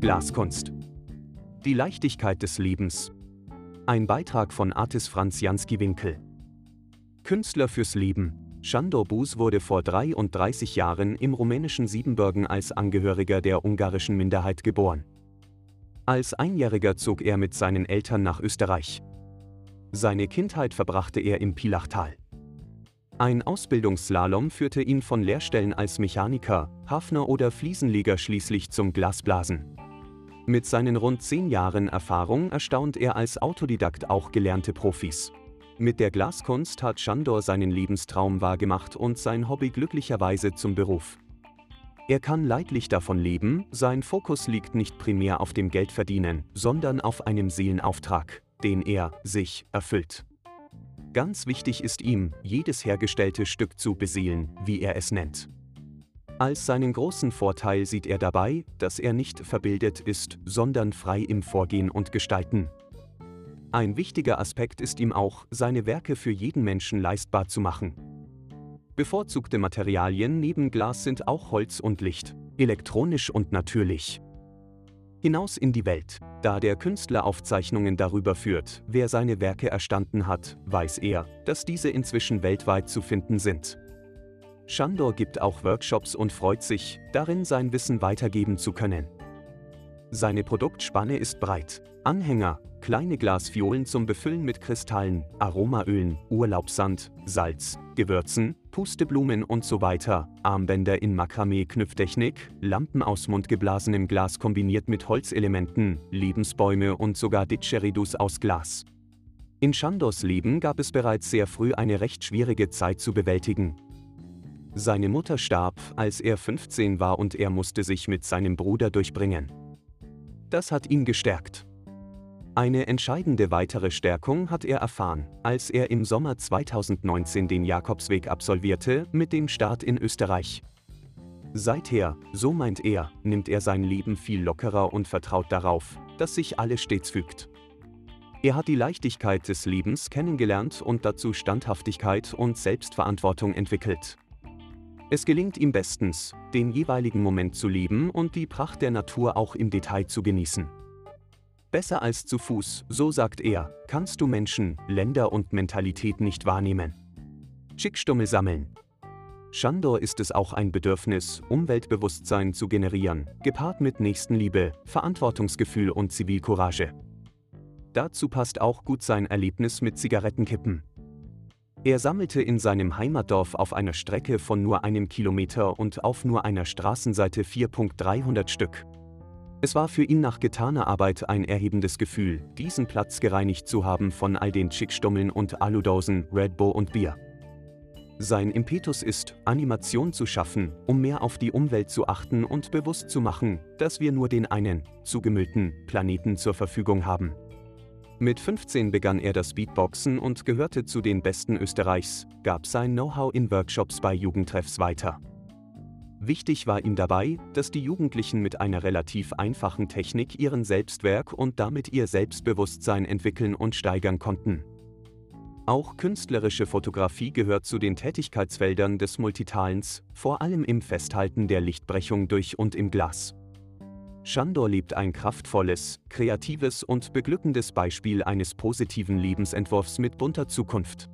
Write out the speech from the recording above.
Glaskunst. Die Leichtigkeit des Lebens. Ein Beitrag von Artis Franz Jansky-Winkel. Künstler fürs Leben. Shandor Bus wurde vor 33 Jahren im rumänischen Siebenbürgen als Angehöriger der ungarischen Minderheit geboren. Als Einjähriger zog er mit seinen Eltern nach Österreich. Seine Kindheit verbrachte er im Pilachtal. Ein Ausbildungsslalom führte ihn von Lehrstellen als Mechaniker, Hafner oder Fliesenleger schließlich zum Glasblasen. Mit seinen rund zehn Jahren Erfahrung erstaunt er als Autodidakt auch gelernte Profis. Mit der Glaskunst hat Chandor seinen Lebenstraum wahrgemacht und sein Hobby glücklicherweise zum Beruf. Er kann leidlich davon leben, sein Fokus liegt nicht primär auf dem Geldverdienen, sondern auf einem Seelenauftrag, den er sich erfüllt. Ganz wichtig ist ihm, jedes hergestellte Stück zu beseelen, wie er es nennt. Als seinen großen Vorteil sieht er dabei, dass er nicht verbildet ist, sondern frei im Vorgehen und Gestalten. Ein wichtiger Aspekt ist ihm auch, seine Werke für jeden Menschen leistbar zu machen. Bevorzugte Materialien neben Glas sind auch Holz und Licht, elektronisch und natürlich. Hinaus in die Welt. Da der Künstler Aufzeichnungen darüber führt, wer seine Werke erstanden hat, weiß er, dass diese inzwischen weltweit zu finden sind. Shandor gibt auch Workshops und freut sich, darin sein Wissen weitergeben zu können. Seine Produktspanne ist breit. Anhänger, kleine Glasfiolen zum Befüllen mit Kristallen, Aromaölen, Urlaubssand, Salz, Gewürzen, Pusteblumen und so weiter, Armbänder in Makramee-Knüpftechnik, Lampen aus mundgeblasenem Glas kombiniert mit Holzelementen, Lebensbäume und sogar Didgeridus aus Glas. In Shandors Leben gab es bereits sehr früh eine recht schwierige Zeit zu bewältigen. Seine Mutter starb, als er 15 war und er musste sich mit seinem Bruder durchbringen. Das hat ihn gestärkt. Eine entscheidende weitere Stärkung hat er erfahren, als er im Sommer 2019 den Jakobsweg absolvierte, mit dem Start in Österreich. Seither, so meint er, nimmt er sein Leben viel lockerer und vertraut darauf, dass sich alles stets fügt. Er hat die Leichtigkeit des Lebens kennengelernt und dazu Standhaftigkeit und Selbstverantwortung entwickelt. Es gelingt ihm bestens, den jeweiligen Moment zu leben und die Pracht der Natur auch im Detail zu genießen. Besser als zu Fuß, so sagt er, kannst du Menschen, Länder und Mentalität nicht wahrnehmen. Schickstummel sammeln. Shandor ist es auch ein Bedürfnis, Umweltbewusstsein zu generieren, gepaart mit Nächstenliebe, Verantwortungsgefühl und Zivilcourage. Dazu passt auch gut sein Erlebnis mit Zigarettenkippen. Er sammelte in seinem Heimatdorf auf einer Strecke von nur einem Kilometer und auf nur einer Straßenseite 4.300 Stück. Es war für ihn nach getaner Arbeit ein erhebendes Gefühl, diesen Platz gereinigt zu haben von all den Chickstummeln und Aludosen, Red Bull und Bier. Sein Impetus ist, Animation zu schaffen, um mehr auf die Umwelt zu achten und bewusst zu machen, dass wir nur den einen, zugemüllten, Planeten zur Verfügung haben. Mit 15 begann er das Beatboxen und gehörte zu den Besten Österreichs, gab sein Know-how in Workshops bei Jugendtreffs weiter. Wichtig war ihm dabei, dass die Jugendlichen mit einer relativ einfachen Technik ihren Selbstwerk und damit ihr Selbstbewusstsein entwickeln und steigern konnten. Auch künstlerische Fotografie gehört zu den Tätigkeitsfeldern des Multitalents, vor allem im Festhalten der Lichtbrechung durch und im Glas. Shandor liebt ein kraftvolles, kreatives und beglückendes Beispiel eines positiven Lebensentwurfs mit bunter Zukunft.